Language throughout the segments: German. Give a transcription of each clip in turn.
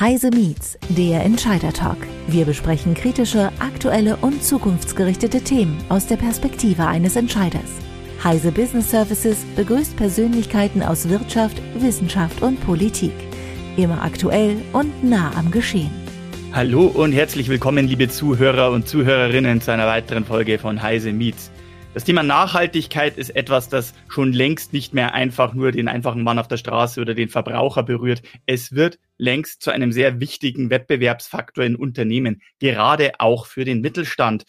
Heise Meets, der Entscheider Talk. Wir besprechen kritische, aktuelle und zukunftsgerichtete Themen aus der Perspektive eines Entscheiders. Heise Business Services begrüßt Persönlichkeiten aus Wirtschaft, Wissenschaft und Politik. Immer aktuell und nah am Geschehen. Hallo und herzlich willkommen, liebe Zuhörer und Zuhörerinnen, zu einer weiteren Folge von Heise Meets. Das Thema Nachhaltigkeit ist etwas, das schon längst nicht mehr einfach nur den einfachen Mann auf der Straße oder den Verbraucher berührt. Es wird längst zu einem sehr wichtigen Wettbewerbsfaktor in Unternehmen, gerade auch für den Mittelstand.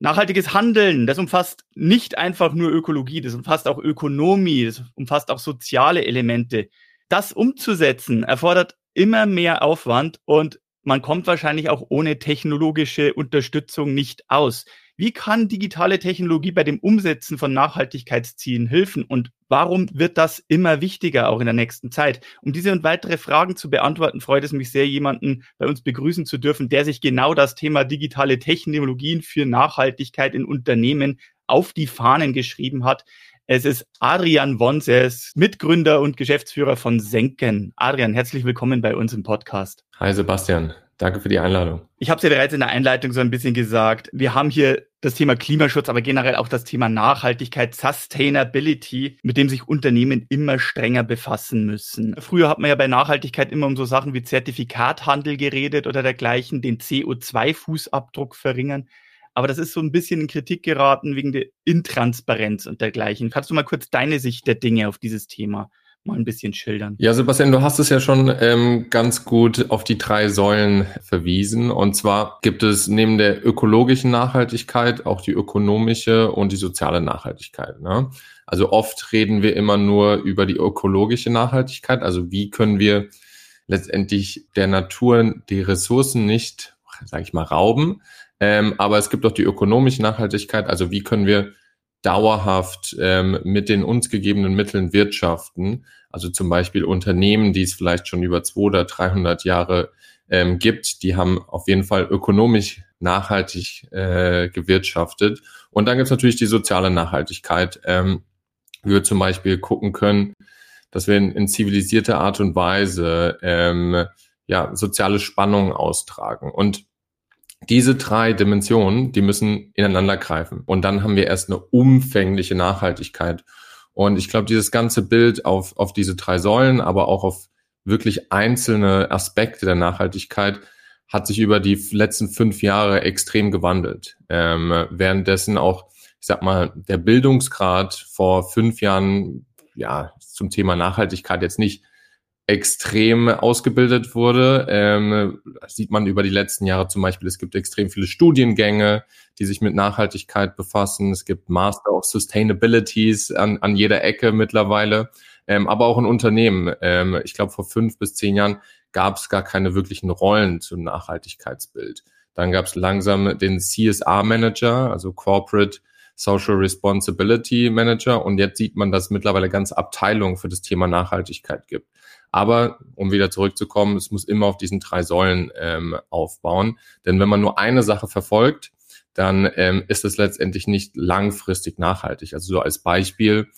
Nachhaltiges Handeln, das umfasst nicht einfach nur Ökologie, das umfasst auch Ökonomie, das umfasst auch soziale Elemente. Das umzusetzen erfordert immer mehr Aufwand und man kommt wahrscheinlich auch ohne technologische Unterstützung nicht aus. Wie kann digitale Technologie bei dem Umsetzen von Nachhaltigkeitszielen helfen und warum wird das immer wichtiger auch in der nächsten Zeit? Um diese und weitere Fragen zu beantworten, freut es mich sehr, jemanden bei uns begrüßen zu dürfen, der sich genau das Thema digitale Technologien für Nachhaltigkeit in Unternehmen auf die Fahnen geschrieben hat. Es ist Adrian Wons, er ist Mitgründer und Geschäftsführer von Senken. Adrian, herzlich willkommen bei uns im Podcast. Hi Sebastian, Danke für die Einladung. Ich habe es ja bereits in der Einleitung so ein bisschen gesagt. Wir haben hier das Thema Klimaschutz, aber generell auch das Thema Nachhaltigkeit, Sustainability, mit dem sich Unternehmen immer strenger befassen müssen. Früher hat man ja bei Nachhaltigkeit immer um so Sachen wie Zertifikathandel geredet oder dergleichen, den CO2-Fußabdruck verringern. Aber das ist so ein bisschen in Kritik geraten wegen der Intransparenz und dergleichen. Kannst du mal kurz deine Sicht der Dinge auf dieses Thema mal ein bisschen schildern. Ja, Sebastian, du hast es ja schon ähm, ganz gut auf die drei Säulen verwiesen. Und zwar gibt es neben der ökologischen Nachhaltigkeit auch die ökonomische und die soziale Nachhaltigkeit. Ne? Also oft reden wir immer nur über die ökologische Nachhaltigkeit. Also wie können wir letztendlich der Natur die Ressourcen nicht, sage ich mal, rauben. Ähm, aber es gibt auch die ökonomische Nachhaltigkeit. Also wie können wir dauerhaft ähm, mit den uns gegebenen Mitteln wirtschaften. Also zum Beispiel Unternehmen, die es vielleicht schon über 200 oder 300 Jahre ähm, gibt, die haben auf jeden Fall ökonomisch nachhaltig äh, gewirtschaftet. Und dann gibt es natürlich die soziale Nachhaltigkeit. Ähm, wie wir zum Beispiel gucken können, dass wir in, in zivilisierter Art und Weise ähm, ja, soziale Spannungen austragen. Und diese drei Dimensionen, die müssen ineinander greifen. Und dann haben wir erst eine umfängliche Nachhaltigkeit. Und ich glaube, dieses ganze Bild auf, auf diese drei Säulen, aber auch auf wirklich einzelne Aspekte der Nachhaltigkeit hat sich über die letzten fünf Jahre extrem gewandelt. Ähm, währenddessen auch, ich sag mal, der Bildungsgrad vor fünf Jahren, ja, zum Thema Nachhaltigkeit jetzt nicht extrem ausgebildet wurde. Ähm, sieht man über die letzten Jahre zum Beispiel. Es gibt extrem viele Studiengänge, die sich mit Nachhaltigkeit befassen. Es gibt Master of Sustainabilities an, an jeder Ecke mittlerweile, ähm, aber auch in Unternehmen. Ähm, ich glaube, vor fünf bis zehn Jahren gab es gar keine wirklichen Rollen zum Nachhaltigkeitsbild. Dann gab es langsam den CSR-Manager, also Corporate Social Responsibility Manager. Und jetzt sieht man, dass es mittlerweile ganze Abteilungen für das Thema Nachhaltigkeit gibt. Aber um wieder zurückzukommen, es muss immer auf diesen drei Säulen ähm, aufbauen. Denn wenn man nur eine Sache verfolgt, dann ähm, ist es letztendlich nicht langfristig nachhaltig. Also so als Beispiel,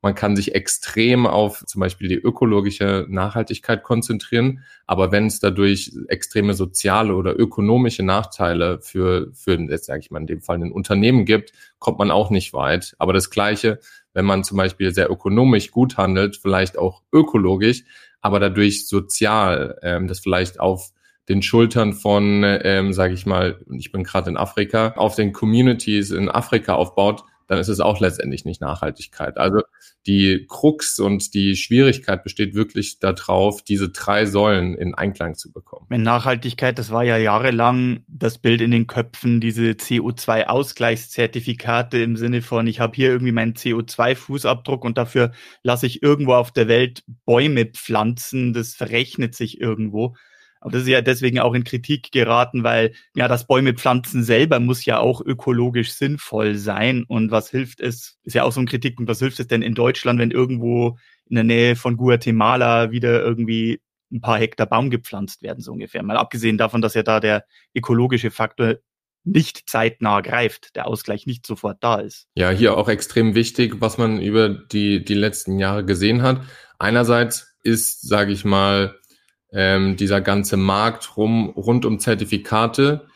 man kann sich extrem auf zum Beispiel die ökologische Nachhaltigkeit konzentrieren, aber wenn es dadurch extreme soziale oder ökonomische Nachteile für, für jetzt sage ich mal in dem Fall ein Unternehmen gibt, kommt man auch nicht weit. Aber das Gleiche, wenn man zum Beispiel sehr ökonomisch gut handelt, vielleicht auch ökologisch, aber dadurch sozial, ähm, das vielleicht auf den Schultern von, ähm, sage ich mal, ich bin gerade in Afrika, auf den Communities in Afrika aufbaut, dann ist es auch letztendlich nicht Nachhaltigkeit. Also die Krux und die Schwierigkeit besteht wirklich darauf, diese drei Säulen in Einklang zu bekommen. Mit Nachhaltigkeit, das war ja jahrelang das Bild in den Köpfen, diese CO2-Ausgleichszertifikate im Sinne von, ich habe hier irgendwie meinen CO2-Fußabdruck und dafür lasse ich irgendwo auf der Welt Bäume pflanzen, das verrechnet sich irgendwo. Aber das ist ja deswegen auch in Kritik geraten, weil ja das Bäume pflanzen selber muss ja auch ökologisch sinnvoll sein. Und was hilft es, ist ja auch so ein Kritikpunkt, was hilft es denn in Deutschland, wenn irgendwo in der Nähe von Guatemala wieder irgendwie ein paar Hektar Baum gepflanzt werden, so ungefähr. Mal abgesehen davon, dass ja da der ökologische Faktor nicht zeitnah greift, der Ausgleich nicht sofort da ist. Ja, hier auch extrem wichtig, was man über die, die letzten Jahre gesehen hat. Einerseits ist, sage ich mal, ähm, dieser ganze Markt rum, rund um Zertifikate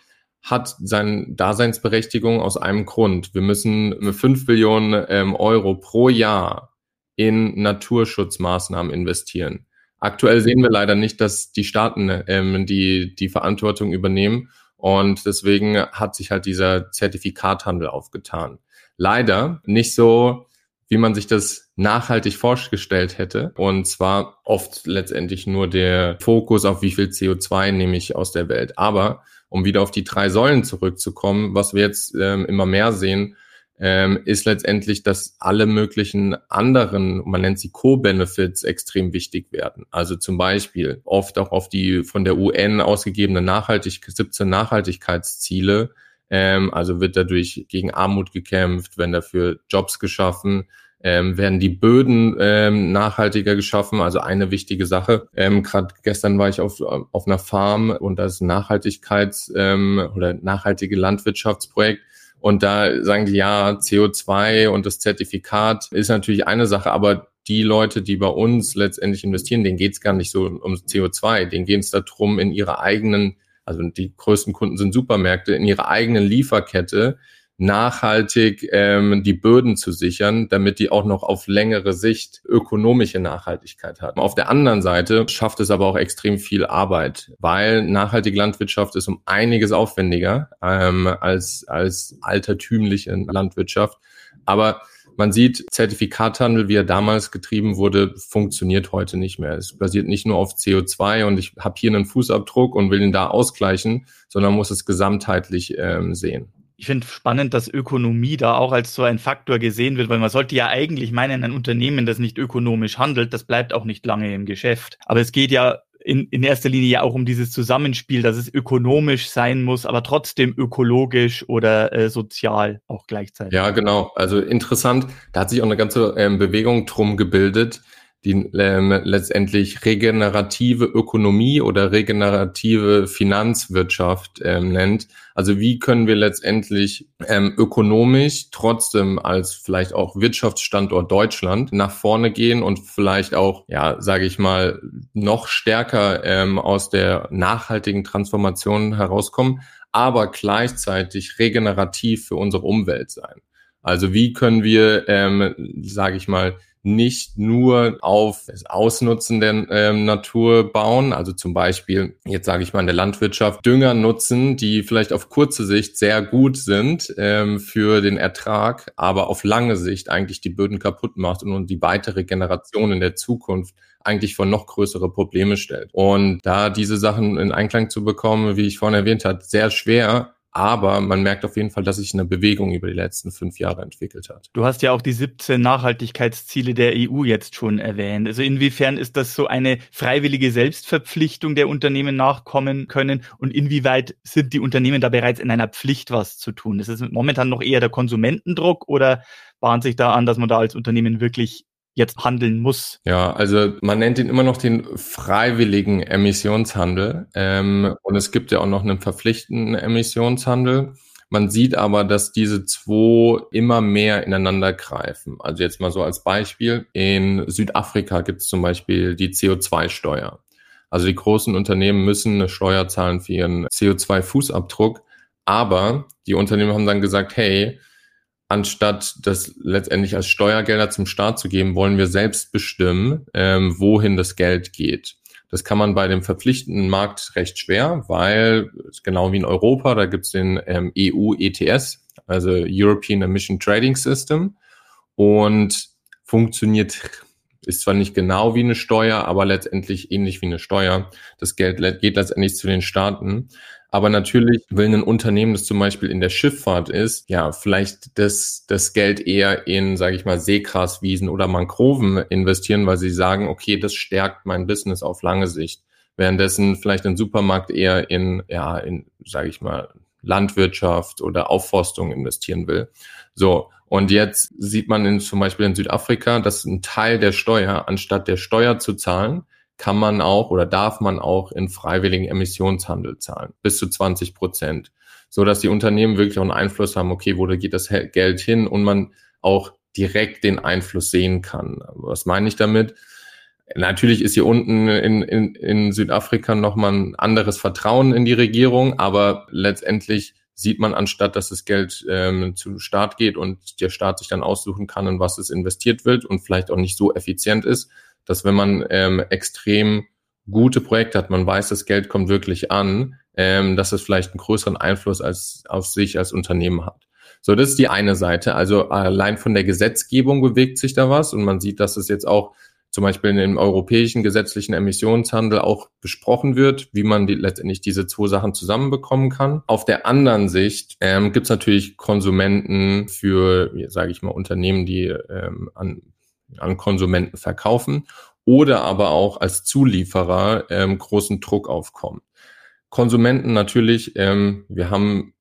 hat seine Daseinsberechtigung aus einem Grund. Wir müssen fünf Billionen ähm, Euro pro Jahr in Naturschutzmaßnahmen investieren. Aktuell sehen wir leider nicht, dass die Staaten ähm, die, die Verantwortung übernehmen. Und deswegen hat sich halt dieser Zertifikathandel aufgetan. Leider nicht so, wie man sich das nachhaltig vorgestellt hätte. Und zwar oft letztendlich nur der Fokus auf wie viel CO2 nehme ich aus der Welt. Aber um wieder auf die drei Säulen zurückzukommen, was wir jetzt ähm, immer mehr sehen, ähm, ist letztendlich, dass alle möglichen anderen, man nennt sie Co-Benefits, extrem wichtig werden. Also zum Beispiel oft auch auf die von der UN ausgegebene Nachhaltig 17 Nachhaltigkeitsziele. Ähm, also wird dadurch gegen Armut gekämpft, werden dafür Jobs geschaffen, ähm, werden die Böden ähm, nachhaltiger geschaffen. Also eine wichtige Sache. Ähm, Gerade gestern war ich auf, auf einer Farm und das Nachhaltigkeits- ähm, oder nachhaltige Landwirtschaftsprojekt und da sagen die, ja, CO2 und das Zertifikat ist natürlich eine Sache, aber die Leute, die bei uns letztendlich investieren, denen geht es gar nicht so um CO2, denen geht es darum, in ihrer eigenen, also die größten Kunden sind Supermärkte, in ihrer eigenen Lieferkette nachhaltig ähm, die Böden zu sichern, damit die auch noch auf längere Sicht ökonomische Nachhaltigkeit haben. Auf der anderen Seite schafft es aber auch extrem viel Arbeit, weil nachhaltige Landwirtschaft ist um einiges aufwendiger ähm, als, als altertümliche Landwirtschaft. Aber man sieht, Zertifikathandel, wie er damals getrieben wurde, funktioniert heute nicht mehr. Es basiert nicht nur auf CO2 und ich habe hier einen Fußabdruck und will ihn da ausgleichen, sondern muss es gesamtheitlich ähm, sehen ich finde spannend, dass Ökonomie da auch als so ein Faktor gesehen wird, weil man sollte ja eigentlich meinen, ein Unternehmen, das nicht ökonomisch handelt, das bleibt auch nicht lange im Geschäft. Aber es geht ja in, in erster Linie ja auch um dieses Zusammenspiel, dass es ökonomisch sein muss, aber trotzdem ökologisch oder äh, sozial auch gleichzeitig. Ja, genau. Also interessant, da hat sich auch eine ganze ähm, Bewegung drum gebildet, die ähm, letztendlich regenerative Ökonomie oder regenerative Finanzwirtschaft ähm, nennt. Also wie können wir letztendlich ähm, ökonomisch trotzdem als vielleicht auch Wirtschaftsstandort Deutschland nach vorne gehen und vielleicht auch, ja, sage ich mal, noch stärker ähm, aus der nachhaltigen Transformation herauskommen, aber gleichzeitig regenerativ für unsere Umwelt sein. Also wie können wir, ähm, sage ich mal, nicht nur auf das Ausnutzen der ähm, Natur bauen, also zum Beispiel, jetzt sage ich mal in der Landwirtschaft, Dünger nutzen, die vielleicht auf kurze Sicht sehr gut sind ähm, für den Ertrag, aber auf lange Sicht eigentlich die Böden kaputt macht und die weitere Generation in der Zukunft eigentlich vor noch größere Probleme stellt. Und da diese Sachen in Einklang zu bekommen, wie ich vorhin erwähnt habe, sehr schwer, aber man merkt auf jeden Fall, dass sich eine Bewegung über die letzten fünf Jahre entwickelt hat. Du hast ja auch die 17 Nachhaltigkeitsziele der EU jetzt schon erwähnt. Also inwiefern ist das so eine freiwillige Selbstverpflichtung der Unternehmen nachkommen können und inwieweit sind die Unternehmen da bereits in einer Pflicht, was zu tun? Ist es momentan noch eher der Konsumentendruck oder bahnt sich da an, dass man da als Unternehmen wirklich jetzt handeln muss. Ja, also man nennt ihn immer noch den freiwilligen Emissionshandel. Ähm, und es gibt ja auch noch einen verpflichtenden Emissionshandel. Man sieht aber, dass diese zwei immer mehr ineinander greifen. Also jetzt mal so als Beispiel. In Südafrika gibt es zum Beispiel die CO2-Steuer. Also die großen Unternehmen müssen eine Steuer zahlen für ihren CO2-Fußabdruck. Aber die Unternehmen haben dann gesagt, hey, anstatt das letztendlich als Steuergelder zum Staat zu geben, wollen wir selbst bestimmen, ähm, wohin das Geld geht. Das kann man bei dem verpflichtenden Markt recht schwer, weil genau wie in Europa, da gibt es den ähm, EU ETS, also European Emission Trading System, und funktioniert, ist zwar nicht genau wie eine Steuer, aber letztendlich ähnlich wie eine Steuer. Das Geld geht letztendlich zu den Staaten. Aber natürlich will ein Unternehmen, das zum Beispiel in der Schifffahrt ist, ja, vielleicht das, das Geld eher in, sage ich mal, Seegraswiesen oder Mangroven investieren, weil sie sagen, okay, das stärkt mein Business auf lange Sicht. Währenddessen vielleicht ein Supermarkt eher in, ja, in, sage ich mal, Landwirtschaft oder Aufforstung investieren will. So, und jetzt sieht man in, zum Beispiel in Südafrika, dass ein Teil der Steuer, anstatt der Steuer zu zahlen, kann man auch oder darf man auch in freiwilligen Emissionshandel zahlen, bis zu 20 Prozent, so dass die Unternehmen wirklich auch einen Einfluss haben, okay, wo geht das Geld hin und man auch direkt den Einfluss sehen kann. Was meine ich damit? Natürlich ist hier unten in, in, in Südafrika nochmal ein anderes Vertrauen in die Regierung, aber letztendlich sieht man, anstatt dass das Geld ähm, zum Staat geht und der Staat sich dann aussuchen kann, in was es investiert wird und vielleicht auch nicht so effizient ist, dass wenn man ähm, extrem gute Projekte hat, man weiß, das Geld kommt wirklich an, ähm, dass es vielleicht einen größeren Einfluss als auf sich als Unternehmen hat. So, das ist die eine Seite. Also allein von der Gesetzgebung bewegt sich da was und man sieht, dass es jetzt auch zum Beispiel im europäischen gesetzlichen Emissionshandel auch besprochen wird, wie man die, letztendlich diese zwei Sachen zusammenbekommen kann. Auf der anderen Sicht ähm, gibt es natürlich Konsumenten für, sage ich mal, Unternehmen, die ähm, an, an Konsumenten verkaufen oder aber auch als Zulieferer ähm, großen Druck aufkommen. Konsumenten natürlich, ähm, wir haben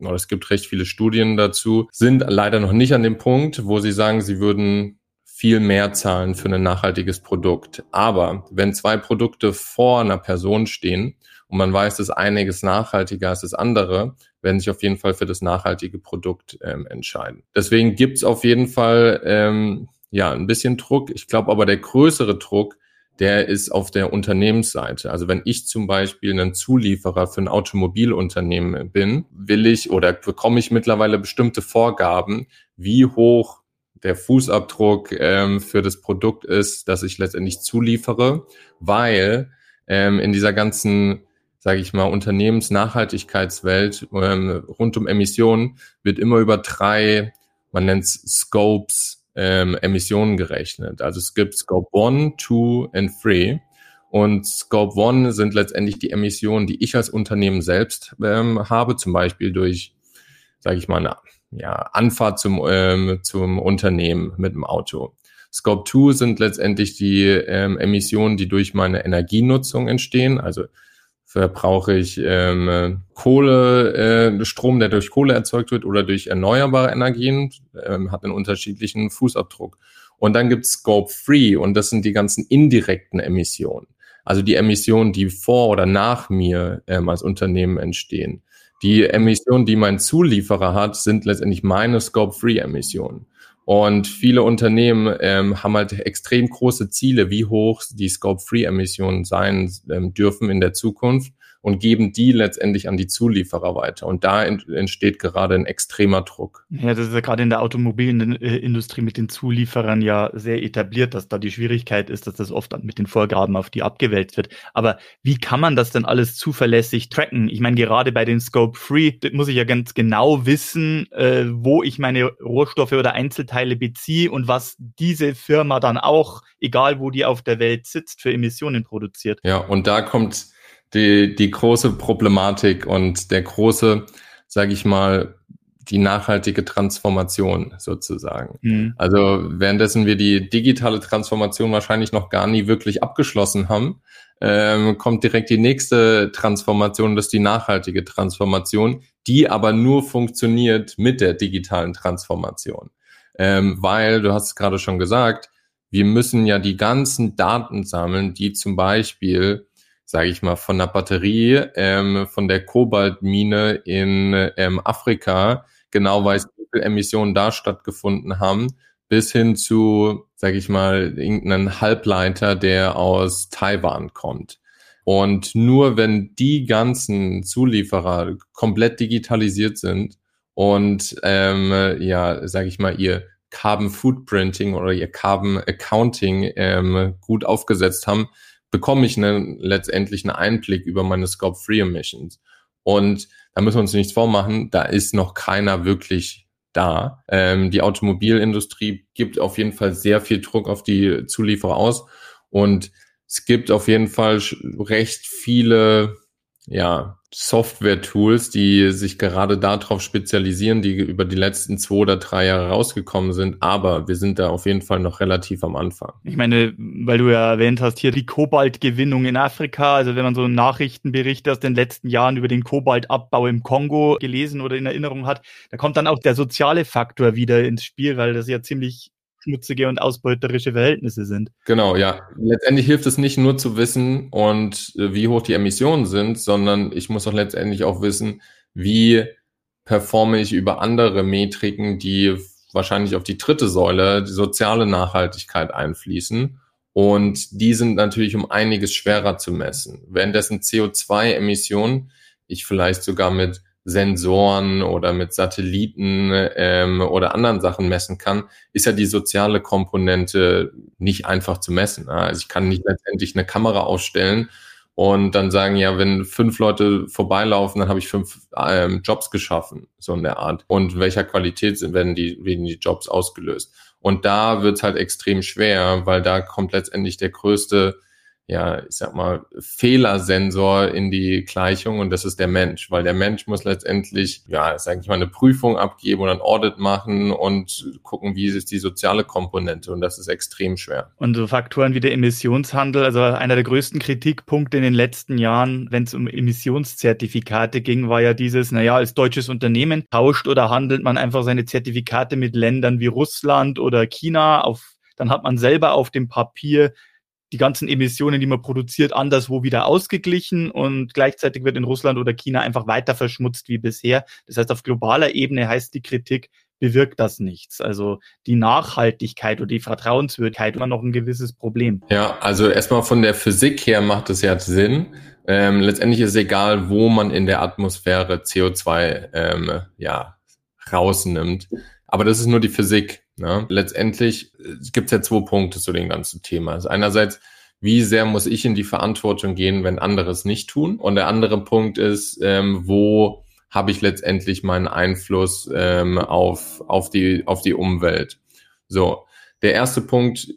oder es gibt recht viele Studien dazu, sind leider noch nicht an dem Punkt, wo sie sagen, sie würden viel mehr zahlen für ein nachhaltiges Produkt. Aber wenn zwei Produkte vor einer Person stehen und man weiß, dass einiges nachhaltiger als das andere, werden sich auf jeden Fall für das nachhaltige Produkt ähm, entscheiden. Deswegen gibt's auf jeden Fall ähm, ja ein bisschen Druck. Ich glaube aber der größere Druck, der ist auf der Unternehmensseite. Also wenn ich zum Beispiel ein Zulieferer für ein Automobilunternehmen bin, will ich oder bekomme ich mittlerweile bestimmte Vorgaben, wie hoch der Fußabdruck ähm, für das Produkt ist, dass ich letztendlich zuliefere, weil ähm, in dieser ganzen, sage ich mal, Unternehmensnachhaltigkeitswelt ähm, rund um Emissionen wird immer über drei, man nennt es Scopes, ähm, Emissionen gerechnet. Also es gibt Scope 1, 2 und 3. Und Scope 1 sind letztendlich die Emissionen, die ich als Unternehmen selbst ähm, habe, zum Beispiel durch, sage ich mal, eine ja, Anfahrt zum, ähm, zum Unternehmen mit dem Auto. Scope 2 sind letztendlich die ähm, Emissionen, die durch meine Energienutzung entstehen. Also verbrauche ich ähm, Kohle, äh, Strom, der durch Kohle erzeugt wird oder durch erneuerbare Energien, ähm, hat einen unterschiedlichen Fußabdruck. Und dann gibt es Scope 3 und das sind die ganzen indirekten Emissionen. Also die Emissionen, die vor oder nach mir ähm, als Unternehmen entstehen. Die Emissionen, die mein Zulieferer hat, sind letztendlich meine Scope-Free-Emissionen. Und viele Unternehmen ähm, haben halt extrem große Ziele, wie hoch die Scope-Free-Emissionen sein ähm, dürfen in der Zukunft und geben die letztendlich an die Zulieferer weiter. Und da entsteht gerade ein extremer Druck. Ja, das ist ja gerade in der Automobilindustrie mit den Zulieferern ja sehr etabliert, dass da die Schwierigkeit ist, dass das oft mit den Vorgaben auf die abgewälzt wird. Aber wie kann man das denn alles zuverlässig tracken? Ich meine, gerade bei den Scope Free muss ich ja ganz genau wissen, äh, wo ich meine Rohstoffe oder Einzelteile beziehe und was diese Firma dann auch, egal wo die auf der Welt sitzt, für Emissionen produziert. Ja, und da kommt die, die große Problematik und der große, sage ich mal, die nachhaltige Transformation sozusagen. Mhm. Also währenddessen wir die digitale Transformation wahrscheinlich noch gar nie wirklich abgeschlossen haben, ähm, kommt direkt die nächste Transformation, das ist die nachhaltige Transformation, die aber nur funktioniert mit der digitalen Transformation. Ähm, weil, du hast es gerade schon gesagt, wir müssen ja die ganzen Daten sammeln, die zum Beispiel sage ich mal, von der Batterie, ähm, von der Kobaltmine in ähm, Afrika genau weiß, wie viele Emissionen da stattgefunden haben, bis hin zu, sage ich mal, irgendeinen Halbleiter, der aus Taiwan kommt. Und nur wenn die ganzen Zulieferer komplett digitalisiert sind und ähm, ja, sage ich mal, ihr Carbon Footprinting oder ihr Carbon Accounting ähm, gut aufgesetzt haben, bekomme ich einen, letztendlich einen Einblick über meine Scope Free Emissions. Und da müssen wir uns nichts vormachen, da ist noch keiner wirklich da. Ähm, die Automobilindustrie gibt auf jeden Fall sehr viel Druck auf die Zulieferer aus und es gibt auf jeden Fall recht viele ja, Software-Tools, die sich gerade darauf spezialisieren, die über die letzten zwei oder drei Jahre rausgekommen sind. Aber wir sind da auf jeden Fall noch relativ am Anfang. Ich meine, weil du ja erwähnt hast, hier die Kobaltgewinnung in Afrika. Also wenn man so Nachrichtenberichte aus den letzten Jahren über den Kobaltabbau im Kongo gelesen oder in Erinnerung hat, da kommt dann auch der soziale Faktor wieder ins Spiel, weil das ja ziemlich schmutzige und ausbeuterische Verhältnisse sind. Genau, ja. Letztendlich hilft es nicht nur zu wissen und äh, wie hoch die Emissionen sind, sondern ich muss auch letztendlich auch wissen, wie performe ich über andere Metriken, die wahrscheinlich auf die dritte Säule, die soziale Nachhaltigkeit einfließen. Und die sind natürlich um einiges schwerer zu messen. Währenddessen CO2-Emissionen ich vielleicht sogar mit Sensoren oder mit Satelliten ähm, oder anderen Sachen messen kann, ist ja die soziale Komponente nicht einfach zu messen. Also ich kann nicht letztendlich eine Kamera aufstellen und dann sagen, ja, wenn fünf Leute vorbeilaufen, dann habe ich fünf ähm, Jobs geschaffen, so in der Art. Und welcher Qualität werden die, werden die Jobs ausgelöst? Und da wird es halt extrem schwer, weil da kommt letztendlich der größte ja, ich sag mal, Fehlersensor in die Gleichung und das ist der Mensch, weil der Mensch muss letztendlich, ja, sag ich mal, eine Prüfung abgeben oder ein Audit machen und gucken, wie ist die soziale Komponente und das ist extrem schwer. Und so Faktoren wie der Emissionshandel, also einer der größten Kritikpunkte in den letzten Jahren, wenn es um Emissionszertifikate ging, war ja dieses, naja, als deutsches Unternehmen tauscht oder handelt man einfach seine Zertifikate mit Ländern wie Russland oder China auf dann hat man selber auf dem Papier die ganzen Emissionen, die man produziert, anderswo wieder ausgeglichen und gleichzeitig wird in Russland oder China einfach weiter verschmutzt wie bisher. Das heißt, auf globaler Ebene heißt die Kritik, bewirkt das nichts. Also die Nachhaltigkeit oder die Vertrauenswürdigkeit immer noch ein gewisses Problem. Ja, also erstmal von der Physik her macht es ja Sinn. Ähm, letztendlich ist es egal, wo man in der Atmosphäre CO2 ähm, ja, rausnimmt. Aber das ist nur die Physik. Ne? Letztendlich äh, gibt es ja zwei Punkte zu dem ganzen Thema. Also einerseits, wie sehr muss ich in die Verantwortung gehen, wenn andere es nicht tun? Und der andere Punkt ist, ähm, wo habe ich letztendlich meinen Einfluss ähm, auf, auf, die, auf die Umwelt? So, der erste Punkt,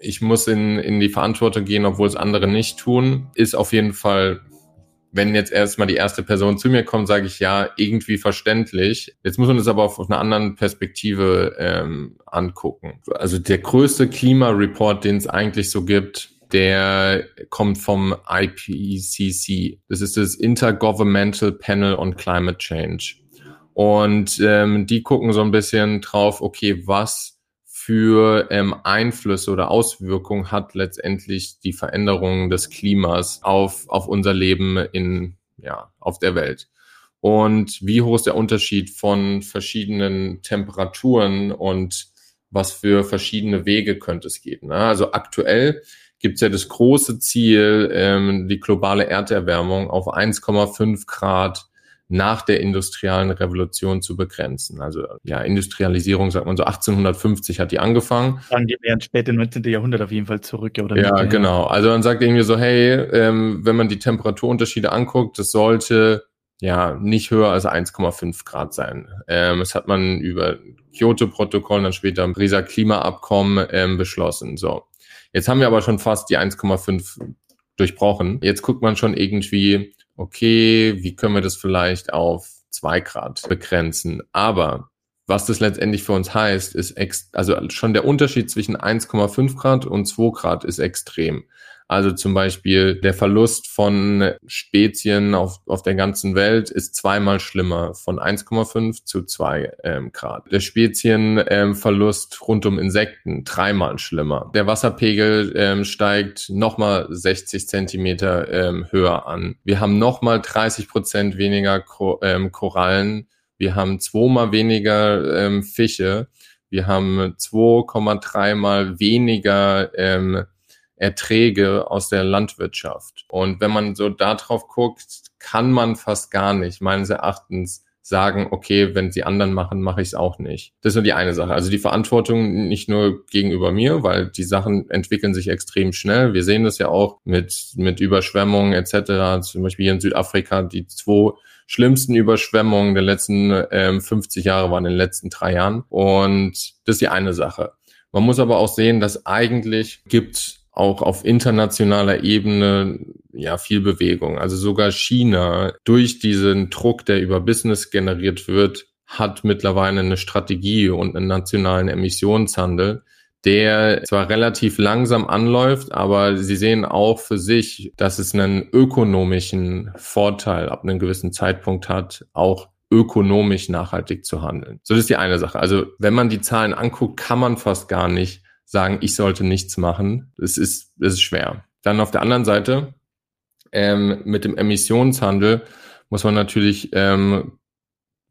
ich muss in, in die Verantwortung gehen, obwohl es andere nicht tun, ist auf jeden Fall wenn jetzt erstmal die erste Person zu mir kommt, sage ich ja, irgendwie verständlich. Jetzt muss man das aber auf, auf einer anderen Perspektive ähm, angucken. Also der größte Klimareport, den es eigentlich so gibt, der kommt vom IPCC. Das ist das Intergovernmental Panel on Climate Change. Und ähm, die gucken so ein bisschen drauf, okay, was für ähm, Einflüsse oder Auswirkungen hat letztendlich die Veränderung des Klimas auf, auf unser Leben in, ja, auf der Welt. Und wie hoch ist der Unterschied von verschiedenen Temperaturen und was für verschiedene Wege könnte es geben? Ne? Also aktuell gibt es ja das große Ziel, ähm, die globale Erderwärmung auf 1,5 Grad nach der industriellen Revolution zu begrenzen. Also ja, Industrialisierung, sagt man so, 1850 hat die angefangen. Sagen die wären späte 19. Jahrhundert auf jeden Fall zurück, oder? Ja, nicht? genau. Also man sagt irgendwie so, hey, ähm, wenn man die Temperaturunterschiede anguckt, das sollte ja nicht höher als 1,5 Grad sein. Ähm, das hat man über Kyoto-Protokoll, dann später im Pariser Klimaabkommen ähm, beschlossen. So. Jetzt haben wir aber schon fast die 1,5 durchbrochen. Jetzt guckt man schon irgendwie, okay, wie können wir das vielleicht auf zwei Grad begrenzen? Aber was das letztendlich für uns heißt, ist ex also schon der Unterschied zwischen 1,5 Grad und 2 Grad ist extrem. Also zum Beispiel der Verlust von Spezien auf, auf der ganzen Welt ist zweimal schlimmer, von 1,5 zu 2 ähm, Grad. Der Spezienverlust ähm, rund um Insekten dreimal schlimmer. Der Wasserpegel ähm, steigt nochmal 60 Zentimeter ähm, höher an. Wir haben nochmal 30 Prozent weniger Ko ähm, Korallen. Wir haben zweimal weniger ähm, Fische. Wir haben 2,3 mal weniger ähm, Erträge aus der Landwirtschaft. Und wenn man so darauf guckt, kann man fast gar nicht, meines Erachtens, sagen, okay, wenn sie anderen machen, mache ich es auch nicht. Das ist nur die eine Sache. Also die Verantwortung nicht nur gegenüber mir, weil die Sachen entwickeln sich extrem schnell. Wir sehen das ja auch mit, mit Überschwemmungen etc. Zum Beispiel hier in Südafrika, die zwei schlimmsten Überschwemmungen der letzten ähm, 50 Jahre waren in den letzten drei Jahren. Und das ist die eine Sache. Man muss aber auch sehen, dass eigentlich gibt auch auf internationaler Ebene ja viel Bewegung. Also sogar China durch diesen Druck, der über Business generiert wird, hat mittlerweile eine Strategie und einen nationalen Emissionshandel, der zwar relativ langsam anläuft, aber sie sehen auch für sich, dass es einen ökonomischen Vorteil ab einem gewissen Zeitpunkt hat, auch ökonomisch nachhaltig zu handeln. So das ist die eine Sache. Also wenn man die Zahlen anguckt, kann man fast gar nicht sagen, ich sollte nichts machen. Es ist, es ist schwer. Dann auf der anderen Seite, ähm, mit dem Emissionshandel muss man natürlich ähm,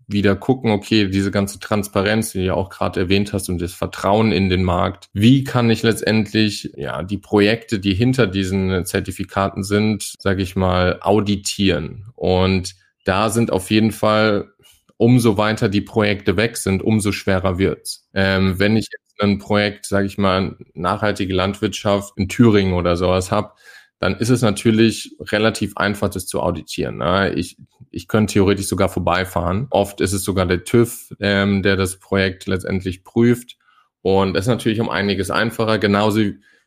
wieder gucken, okay, diese ganze Transparenz, die du ja auch gerade erwähnt hast und das Vertrauen in den Markt. Wie kann ich letztendlich ja die Projekte, die hinter diesen Zertifikaten sind, sage ich mal, auditieren? Und da sind auf jeden Fall umso weiter die Projekte weg sind, umso schwerer wird's. Ähm, wenn ich ein Projekt, sage ich mal, nachhaltige Landwirtschaft in Thüringen oder sowas habe, dann ist es natürlich relativ einfach, das zu auditieren. Ne? Ich, ich könnte theoretisch sogar vorbeifahren. Oft ist es sogar der TÜV, ähm, der das Projekt letztendlich prüft. Und das ist natürlich um einiges einfacher, genauso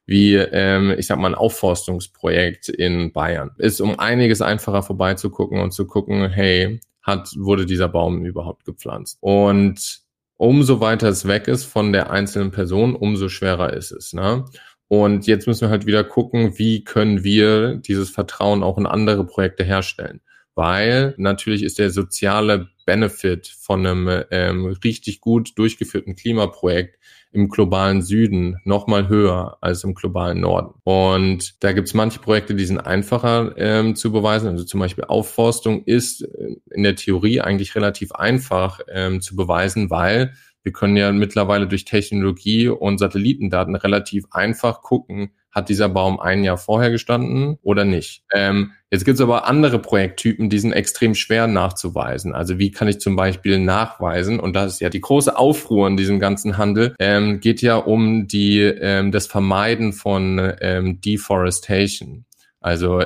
wie, ähm, ich sag mal, ein Aufforstungsprojekt in Bayern. Ist um einiges einfacher vorbeizugucken und zu gucken, hey, hat, wurde dieser Baum überhaupt gepflanzt? Und umso weiter es weg ist von der einzelnen Person, umso schwerer ist es. Ne? Und jetzt müssen wir halt wieder gucken, wie können wir dieses Vertrauen auch in andere Projekte herstellen. Weil natürlich ist der soziale Benefit von einem ähm, richtig gut durchgeführten Klimaprojekt im globalen Süden noch mal höher als im globalen Norden. Und da gibt es manche Projekte, die sind einfacher ähm, zu beweisen. Also zum Beispiel Aufforstung ist äh, in der Theorie eigentlich relativ einfach ähm, zu beweisen, weil wir können ja mittlerweile durch Technologie und Satellitendaten relativ einfach gucken, hat dieser Baum ein Jahr vorher gestanden oder nicht. Ähm, jetzt gibt es aber andere Projekttypen, die sind extrem schwer nachzuweisen. Also wie kann ich zum Beispiel nachweisen, und das ist ja die große Aufruhr in diesem ganzen Handel, ähm, geht ja um die ähm, das Vermeiden von ähm, Deforestation. Also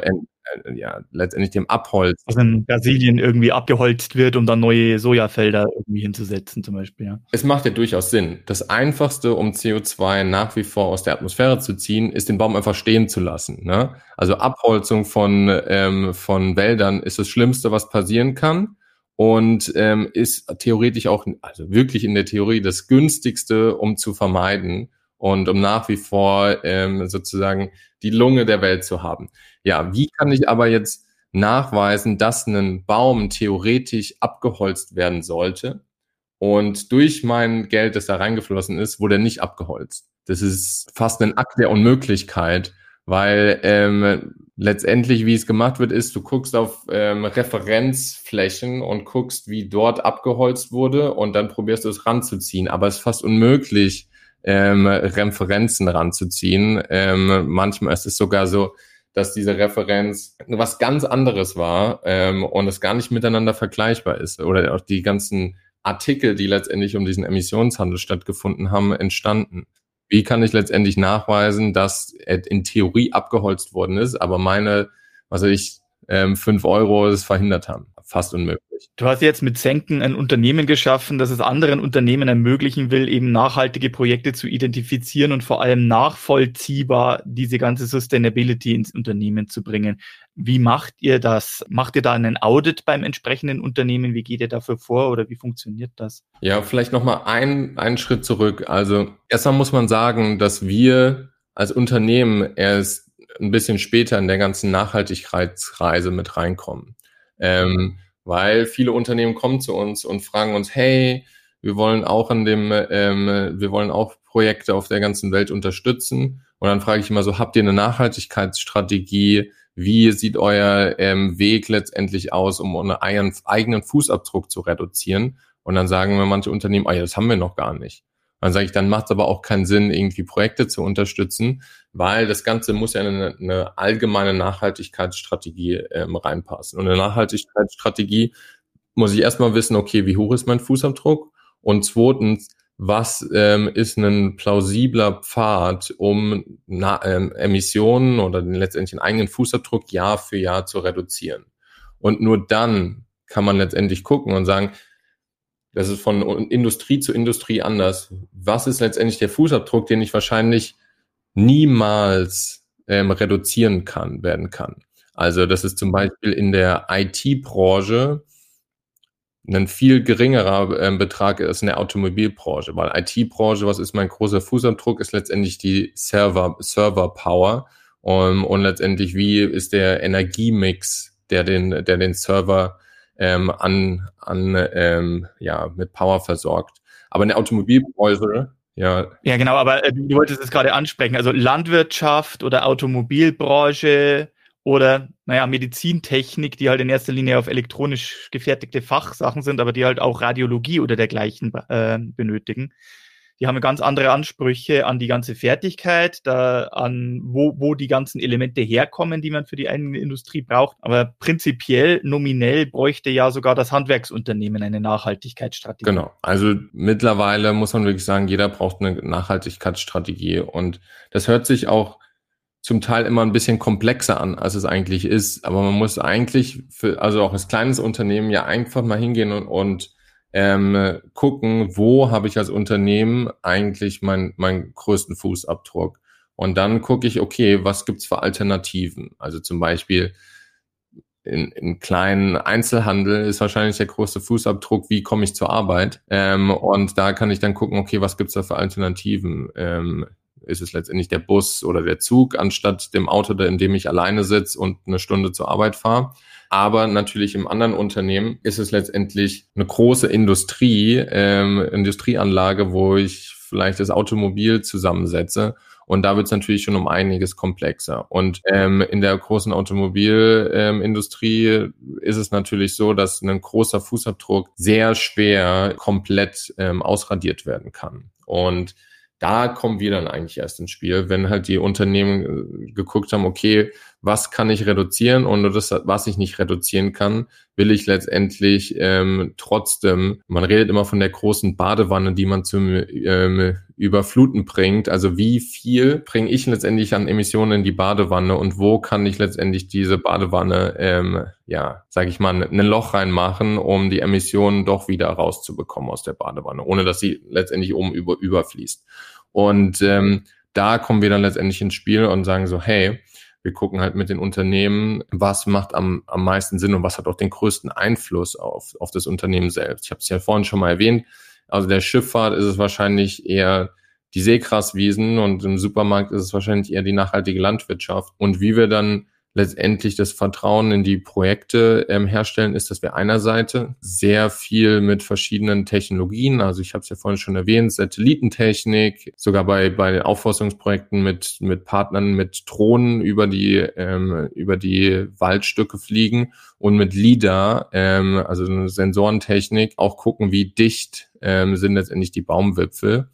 äh, ja, letztendlich dem Abholz. Was in Brasilien irgendwie abgeholzt wird, um dann neue Sojafelder irgendwie hinzusetzen, zum Beispiel. Ja. Es macht ja durchaus Sinn. Das Einfachste, um CO2 nach wie vor aus der Atmosphäre zu ziehen, ist den Baum einfach stehen zu lassen. Ne? Also Abholzung von, ähm, von Wäldern ist das Schlimmste, was passieren kann und ähm, ist theoretisch auch, also wirklich in der Theorie das günstigste, um zu vermeiden und um nach wie vor ähm, sozusagen die Lunge der Welt zu haben. Ja, wie kann ich aber jetzt nachweisen, dass ein Baum theoretisch abgeholzt werden sollte und durch mein Geld, das da reingeflossen ist, wurde er nicht abgeholzt? Das ist fast ein Akt der Unmöglichkeit, weil ähm, letztendlich, wie es gemacht wird, ist, du guckst auf ähm, Referenzflächen und guckst, wie dort abgeholzt wurde und dann probierst du es ranzuziehen. Aber es ist fast unmöglich, ähm, Referenzen ranzuziehen. Ähm, manchmal ist es sogar so, dass diese Referenz was ganz anderes war ähm, und es gar nicht miteinander vergleichbar ist. Oder auch die ganzen Artikel, die letztendlich um diesen Emissionshandel stattgefunden haben, entstanden. Wie kann ich letztendlich nachweisen, dass in Theorie abgeholzt worden ist, aber meine, was weiß ich, ähm, fünf Euro es verhindert haben? Fast unmöglich. Du hast jetzt mit Senken ein Unternehmen geschaffen, das es anderen Unternehmen ermöglichen will, eben nachhaltige Projekte zu identifizieren und vor allem nachvollziehbar diese ganze Sustainability ins Unternehmen zu bringen. Wie macht ihr das? Macht ihr da einen Audit beim entsprechenden Unternehmen? Wie geht ihr dafür vor oder wie funktioniert das? Ja, vielleicht nochmal ein, einen Schritt zurück. Also erstmal muss man sagen, dass wir als Unternehmen erst ein bisschen später in der ganzen Nachhaltigkeitsreise mit reinkommen. Ähm, weil viele Unternehmen kommen zu uns und fragen uns, hey, wir wollen auch an dem, ähm, wir wollen auch Projekte auf der ganzen Welt unterstützen. Und dann frage ich immer so, habt ihr eine Nachhaltigkeitsstrategie? Wie sieht euer ähm, Weg letztendlich aus, um euren eigenen Fußabdruck zu reduzieren? Und dann sagen mir manche Unternehmen, ah ja, das haben wir noch gar nicht. Dann sage ich, dann macht es aber auch keinen Sinn, irgendwie Projekte zu unterstützen, weil das Ganze muss ja in eine, eine allgemeine Nachhaltigkeitsstrategie ähm, reinpassen. Und eine Nachhaltigkeitsstrategie muss ich erstmal wissen, okay, wie hoch ist mein Fußabdruck? Und zweitens, was ähm, ist ein plausibler Pfad, um na, ähm, Emissionen oder den letztendlich einen eigenen Fußabdruck Jahr für Jahr zu reduzieren? Und nur dann kann man letztendlich gucken und sagen, das ist von Industrie zu Industrie anders. Was ist letztendlich der Fußabdruck, den ich wahrscheinlich niemals ähm, reduzieren kann, werden kann? Also das ist zum Beispiel in der IT-Branche ein viel geringerer ähm, Betrag als in der Automobilbranche, weil IT-Branche, was ist mein großer Fußabdruck, ist letztendlich die Server, Server Power um, und letztendlich wie ist der Energiemix, der den, der den Server ähm, an, an ähm, ja, mit Power versorgt. Aber in der Automobilbranche, ja. Ja, genau, aber äh, du wolltest es gerade ansprechen. Also Landwirtschaft oder Automobilbranche oder, naja, Medizintechnik, die halt in erster Linie auf elektronisch gefertigte Fachsachen sind, aber die halt auch Radiologie oder dergleichen äh, benötigen. Die haben ganz andere Ansprüche an die ganze Fertigkeit, da an wo, wo die ganzen Elemente herkommen, die man für die eigene Industrie braucht. Aber prinzipiell, nominell bräuchte ja sogar das Handwerksunternehmen eine Nachhaltigkeitsstrategie. Genau. Also mittlerweile muss man wirklich sagen, jeder braucht eine Nachhaltigkeitsstrategie. Und das hört sich auch zum Teil immer ein bisschen komplexer an, als es eigentlich ist. Aber man muss eigentlich, für, also auch als kleines Unternehmen ja einfach mal hingehen und, und ähm, gucken, wo habe ich als Unternehmen eigentlich meinen mein größten Fußabdruck. Und dann gucke ich, okay, was gibt's für Alternativen? Also zum Beispiel in, in kleinen Einzelhandel ist wahrscheinlich der größte Fußabdruck, wie komme ich zur Arbeit? Ähm, und da kann ich dann gucken, okay, was gibt's da für Alternativen? Ähm, ist es letztendlich der Bus oder der Zug anstatt dem Auto, in dem ich alleine sitze und eine Stunde zur Arbeit fahre. Aber natürlich im anderen Unternehmen ist es letztendlich eine große Industrie, ähm, Industrieanlage, wo ich vielleicht das Automobil zusammensetze. Und da wird es natürlich schon um einiges komplexer. Und ähm, in der großen Automobilindustrie ähm, ist es natürlich so, dass ein großer Fußabdruck sehr schwer komplett ähm, ausradiert werden kann. Und da kommen wir dann eigentlich erst ins Spiel, wenn halt die Unternehmen äh, geguckt haben, okay, was kann ich reduzieren und das, was ich nicht reduzieren kann, will ich letztendlich ähm, trotzdem, man redet immer von der großen Badewanne, die man zum ähm, Überfluten bringt. Also wie viel bringe ich letztendlich an Emissionen in die Badewanne und wo kann ich letztendlich diese Badewanne, ähm, ja, sage ich mal, ein Loch reinmachen, um die Emissionen doch wieder rauszubekommen aus der Badewanne, ohne dass sie letztendlich oben über, überfließt. Und ähm, da kommen wir dann letztendlich ins Spiel und sagen so, hey, wir gucken halt mit den Unternehmen, was macht am, am meisten Sinn und was hat auch den größten Einfluss auf, auf das Unternehmen selbst. Ich habe es ja vorhin schon mal erwähnt. Also der Schifffahrt ist es wahrscheinlich eher die Seegraswiesen und im Supermarkt ist es wahrscheinlich eher die nachhaltige Landwirtschaft. Und wie wir dann letztendlich das Vertrauen in die Projekte ähm, herstellen, ist, dass wir einerseits sehr viel mit verschiedenen Technologien, also ich habe es ja vorhin schon erwähnt, Satellitentechnik, sogar bei bei Aufforstungsprojekten mit mit Partnern mit Drohnen über die ähm, über die Waldstücke fliegen und mit LIDAR, ähm, also Sensorentechnik, auch gucken, wie dicht ähm, sind letztendlich die Baumwipfel.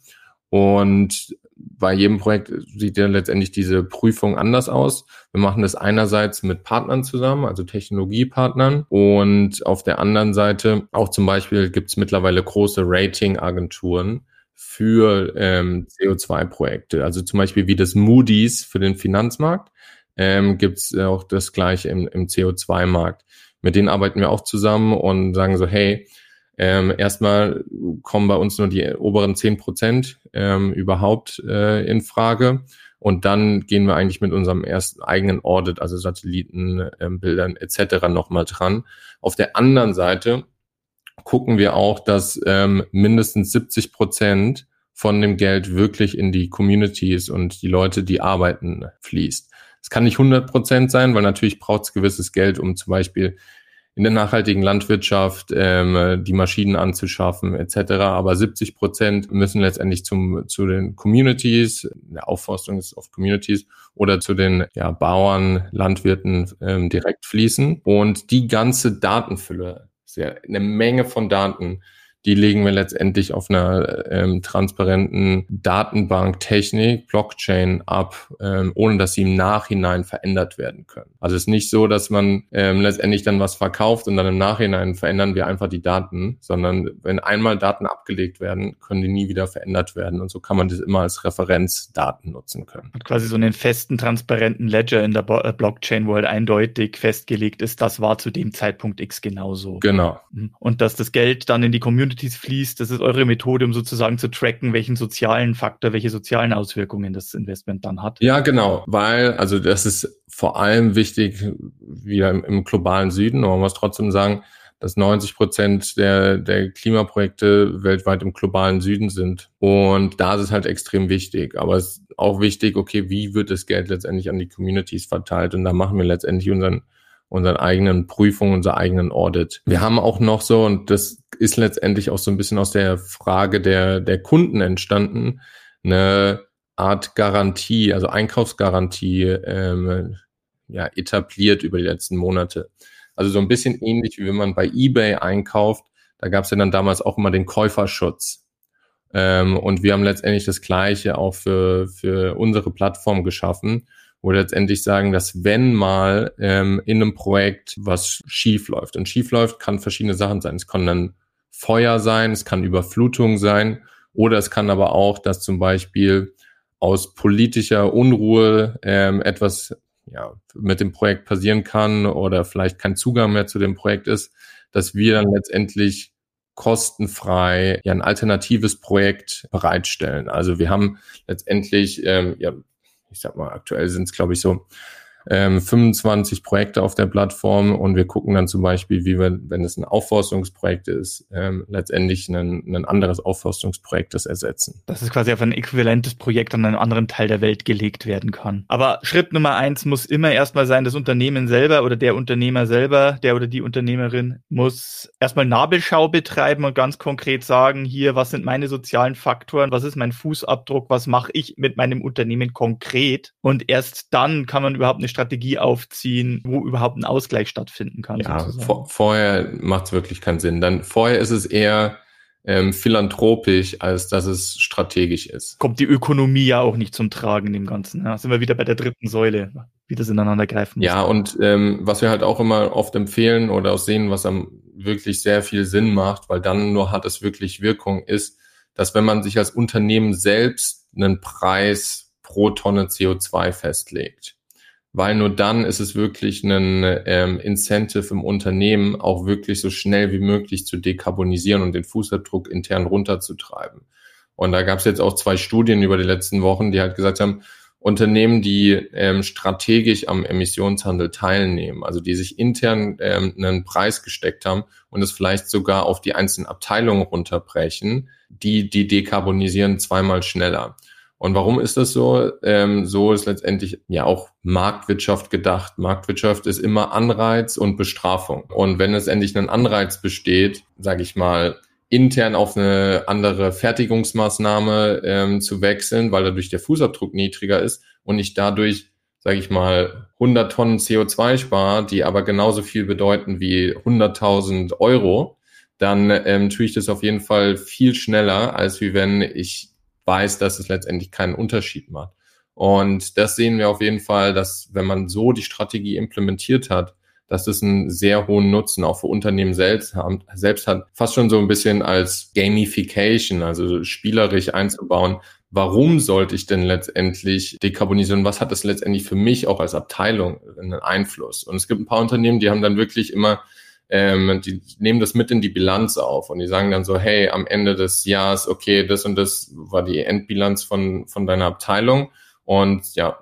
Und bei jedem Projekt sieht ja letztendlich diese Prüfung anders aus. Wir machen das einerseits mit Partnern zusammen, also Technologiepartnern. Und auf der anderen Seite auch zum Beispiel gibt es mittlerweile große Ratingagenturen für ähm, CO2-Projekte. Also zum Beispiel wie das Moody's für den Finanzmarkt ähm, gibt es auch das gleiche im, im CO2-Markt. Mit denen arbeiten wir auch zusammen und sagen so, hey, ähm, erstmal kommen bei uns nur die oberen zehn Prozent ähm, überhaupt äh, in Frage. Und dann gehen wir eigentlich mit unserem ersten eigenen Audit, also Satellitenbildern ähm, etc. nochmal dran. Auf der anderen Seite gucken wir auch, dass ähm, mindestens 70 Prozent von dem Geld wirklich in die Communities und die Leute, die arbeiten, fließt. Es kann nicht 100 Prozent sein, weil natürlich braucht es gewisses Geld, um zum Beispiel in der nachhaltigen Landwirtschaft ähm, die Maschinen anzuschaffen etc. Aber 70 Prozent müssen letztendlich zum, zu den Communities, der Aufforstung ist auf Communities oder zu den ja, Bauern, Landwirten ähm, direkt fließen. Und die ganze Datenfülle, sehr, eine Menge von Daten, die legen wir letztendlich auf einer ähm, transparenten Datenbanktechnik, Blockchain ab, ähm, ohne dass sie im Nachhinein verändert werden können. Also es ist nicht so, dass man ähm, letztendlich dann was verkauft und dann im Nachhinein verändern wir einfach die Daten, sondern wenn einmal Daten abgelegt werden, können die nie wieder verändert werden. Und so kann man das immer als Referenzdaten nutzen können. Hat quasi so einen festen, transparenten Ledger in der äh, Blockchain, wo halt eindeutig festgelegt ist, das war zu dem Zeitpunkt X genauso. Genau. Und dass das Geld dann in die Community Communities fließt. Das ist eure Methode, um sozusagen zu tracken, welchen sozialen Faktor, welche sozialen Auswirkungen das Investment dann hat. Ja, genau, weil, also das ist vor allem wichtig, wieder im, im globalen Süden, aber man muss trotzdem sagen, dass 90 Prozent der, der Klimaprojekte weltweit im globalen Süden sind. Und da ist es halt extrem wichtig. Aber es ist auch wichtig, okay, wie wird das Geld letztendlich an die Communities verteilt? Und da machen wir letztendlich unseren unseren eigenen Prüfungen, unser eigenen Audit. Wir haben auch noch so, und das ist letztendlich auch so ein bisschen aus der Frage der, der Kunden entstanden, eine Art Garantie, also Einkaufsgarantie, ähm, ja, etabliert über die letzten Monate. Also so ein bisschen ähnlich, wie wenn man bei eBay einkauft. Da gab es ja dann damals auch immer den Käuferschutz. Ähm, und wir haben letztendlich das Gleiche auch für, für unsere Plattform geschaffen, wo letztendlich sagen, dass wenn mal ähm, in einem Projekt was schief läuft, und schief läuft, kann verschiedene Sachen sein. Es kann dann Feuer sein, es kann Überflutung sein, oder es kann aber auch, dass zum Beispiel aus politischer Unruhe ähm, etwas ja, mit dem Projekt passieren kann oder vielleicht kein Zugang mehr zu dem Projekt ist, dass wir dann letztendlich kostenfrei ja ein alternatives Projekt bereitstellen. Also wir haben letztendlich, ähm, ja, ich sag mal, aktuell sind es, glaube ich, so ähm, 25 Projekte auf der Plattform und wir gucken dann zum Beispiel, wie wir, wenn es ein Aufforstungsprojekt ist, ähm, letztendlich ein, ein anderes Aufforstungsprojekt das ersetzen. Dass es quasi auf ein äquivalentes Projekt an einem anderen Teil der Welt gelegt werden kann. Aber Schritt Nummer eins muss immer erstmal sein, das Unternehmen selber oder der Unternehmer selber, der oder die Unternehmerin muss erstmal Nabelschau betreiben und ganz konkret sagen, hier, was sind meine sozialen Faktoren, was ist mein Fußabdruck, was mache ich mit meinem Unternehmen konkret und erst dann kann man überhaupt eine Strategie aufziehen, wo überhaupt ein Ausgleich stattfinden kann. Ja, vor, vorher macht es wirklich keinen Sinn. Dann vorher ist es eher ähm, philanthropisch, als dass es strategisch ist. Kommt die Ökonomie ja auch nicht zum Tragen in dem Ganzen. Ja, sind wir wieder bei der dritten Säule, wie das ineinander greifen muss. Ja, und ähm, was wir halt auch immer oft empfehlen oder auch sehen, was am wirklich sehr viel Sinn macht, weil dann nur hat es wirklich Wirkung, ist, dass wenn man sich als Unternehmen selbst einen Preis pro Tonne CO2 festlegt, weil nur dann ist es wirklich ein ähm, Incentive im Unternehmen, auch wirklich so schnell wie möglich zu dekarbonisieren und den Fußabdruck intern runterzutreiben. Und da gab es jetzt auch zwei Studien über die letzten Wochen, die halt gesagt haben, Unternehmen, die ähm, strategisch am Emissionshandel teilnehmen, also die sich intern ähm, einen Preis gesteckt haben und es vielleicht sogar auf die einzelnen Abteilungen runterbrechen, die, die dekarbonisieren zweimal schneller. Und warum ist das so? Ähm, so ist letztendlich ja auch Marktwirtschaft gedacht. Marktwirtschaft ist immer Anreiz und Bestrafung. Und wenn es endlich einen Anreiz besteht, sage ich mal, intern auf eine andere Fertigungsmaßnahme ähm, zu wechseln, weil dadurch der Fußabdruck niedriger ist und ich dadurch, sage ich mal, 100 Tonnen CO2 spare, die aber genauso viel bedeuten wie 100.000 Euro, dann ähm, tue ich das auf jeden Fall viel schneller, als wie wenn ich weiß, dass es letztendlich keinen Unterschied macht. Und das sehen wir auf jeden Fall, dass wenn man so die Strategie implementiert hat, dass das einen sehr hohen Nutzen auch für Unternehmen selbst, haben, selbst hat, fast schon so ein bisschen als Gamification, also spielerisch einzubauen. Warum sollte ich denn letztendlich dekarbonisieren? Was hat das letztendlich für mich auch als Abteilung einen Einfluss? Und es gibt ein paar Unternehmen, die haben dann wirklich immer ähm, die nehmen das mit in die Bilanz auf und die sagen dann so, hey, am Ende des Jahres, okay, das und das war die Endbilanz von, von deiner Abteilung und ja,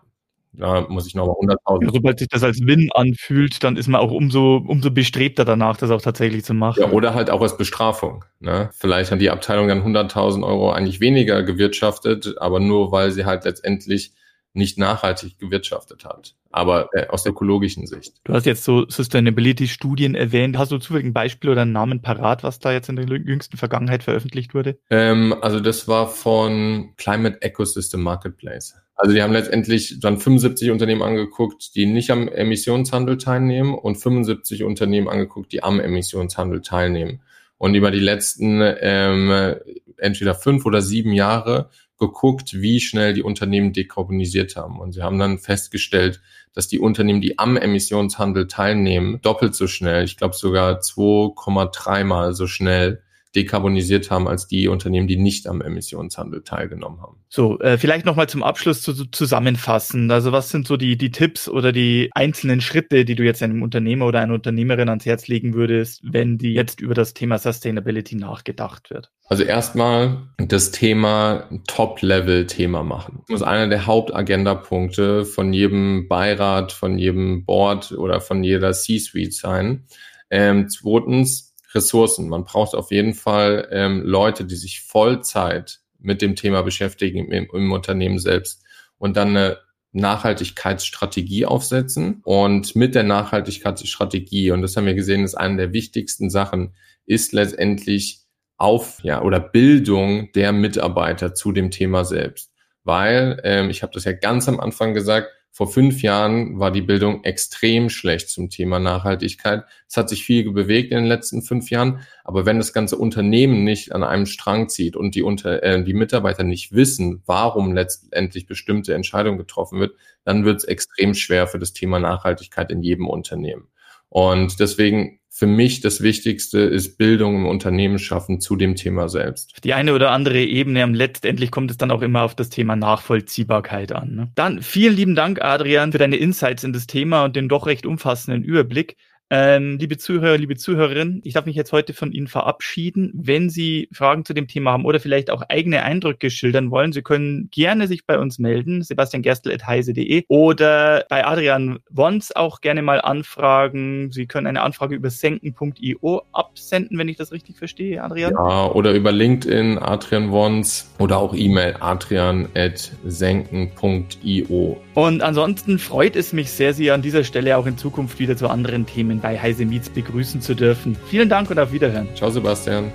da muss ich nochmal 100.000. Ja, sobald sich das als Win anfühlt, dann ist man auch umso, umso bestrebter danach, das auch tatsächlich zu machen. Ja, oder halt auch als Bestrafung. Ne? Vielleicht hat die Abteilung dann 100.000 Euro eigentlich weniger gewirtschaftet, aber nur weil sie halt letztendlich nicht nachhaltig gewirtschaftet hat, aber äh, aus der ökologischen Sicht. Du hast jetzt so Sustainability-Studien erwähnt. Hast du zufällig ein Beispiel oder einen Namen parat, was da jetzt in der jüngsten Vergangenheit veröffentlicht wurde? Ähm, also das war von Climate Ecosystem Marketplace. Also die haben letztendlich dann 75 Unternehmen angeguckt, die nicht am Emissionshandel teilnehmen und 75 Unternehmen angeguckt, die am Emissionshandel teilnehmen. Und über die letzten ähm, entweder fünf oder sieben Jahre geguckt, wie schnell die Unternehmen dekarbonisiert haben. Und sie haben dann festgestellt, dass die Unternehmen, die am Emissionshandel teilnehmen, doppelt so schnell, ich glaube sogar 2,3 mal so schnell dekarbonisiert haben als die Unternehmen, die nicht am Emissionshandel teilgenommen haben. So, äh, vielleicht nochmal zum Abschluss zu, zu, zusammenfassen. Also was sind so die, die Tipps oder die einzelnen Schritte, die du jetzt einem Unternehmer oder einer Unternehmerin ans Herz legen würdest, wenn die jetzt über das Thema Sustainability nachgedacht wird? Also erstmal das Thema Top-Level-Thema machen. Das muss einer der Hauptagenda-Punkte von jedem Beirat, von jedem Board oder von jeder C-Suite sein. Ähm, zweitens, Ressourcen. Man braucht auf jeden Fall ähm, Leute, die sich Vollzeit mit dem Thema beschäftigen im, im Unternehmen selbst und dann eine Nachhaltigkeitsstrategie aufsetzen. Und mit der Nachhaltigkeitsstrategie, und das haben wir gesehen, ist eine der wichtigsten Sachen, ist letztendlich auf, ja, oder Bildung der Mitarbeiter zu dem Thema selbst. Weil, ähm, ich habe das ja ganz am Anfang gesagt, Vor fünf Jahren war die Bildung extrem schlecht zum Thema Nachhaltigkeit. Es hat sich viel bewegt in den letzten fünf Jahren, aber wenn das ganze Unternehmen nicht an einem Strang zieht und die, unter, äh, die Mitarbeiter nicht wissen, warum letztendlich bestimmte Entscheidungen getroffen wird, dann wird es extrem schwer für das Thema Nachhaltigkeit in jedem Unternehmen. Und deswegen für mich das Wichtigste ist Bildung im Unternehmen schaffen zu dem Thema selbst. Die eine oder andere Ebene, letztendlich kommt es dann auch immer auf das Thema Nachvollziehbarkeit an. Ne? Dann vielen lieben Dank, Adrian, für deine Insights in das Thema und den doch recht umfassenden Überblick. Ähm, liebe Zuhörer, liebe Zuhörerinnen, ich darf mich jetzt heute von Ihnen verabschieden. Wenn Sie Fragen zu dem Thema haben oder vielleicht auch eigene Eindrücke schildern wollen, Sie können gerne sich bei uns melden, sebastiangerstel.heise.de oder bei Adrian Wons auch gerne mal anfragen. Sie können eine Anfrage über senken.io absenden, wenn ich das richtig verstehe, Adrian. Ja, oder über LinkedIn, Adrian Wons oder auch E-Mail adrian.senken.io. Und ansonsten freut es mich sehr, Sie an dieser Stelle auch in Zukunft wieder zu anderen Themen bei Heise Meets begrüßen zu dürfen. Vielen Dank und auf Wiederhören. Ciao, Sebastian.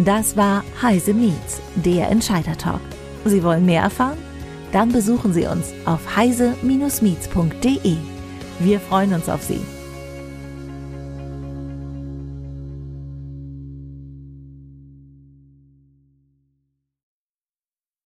Das war Heise Meets, der Entscheider Talk. Sie wollen mehr erfahren? Dann besuchen Sie uns auf heise-meets.de. Wir freuen uns auf Sie.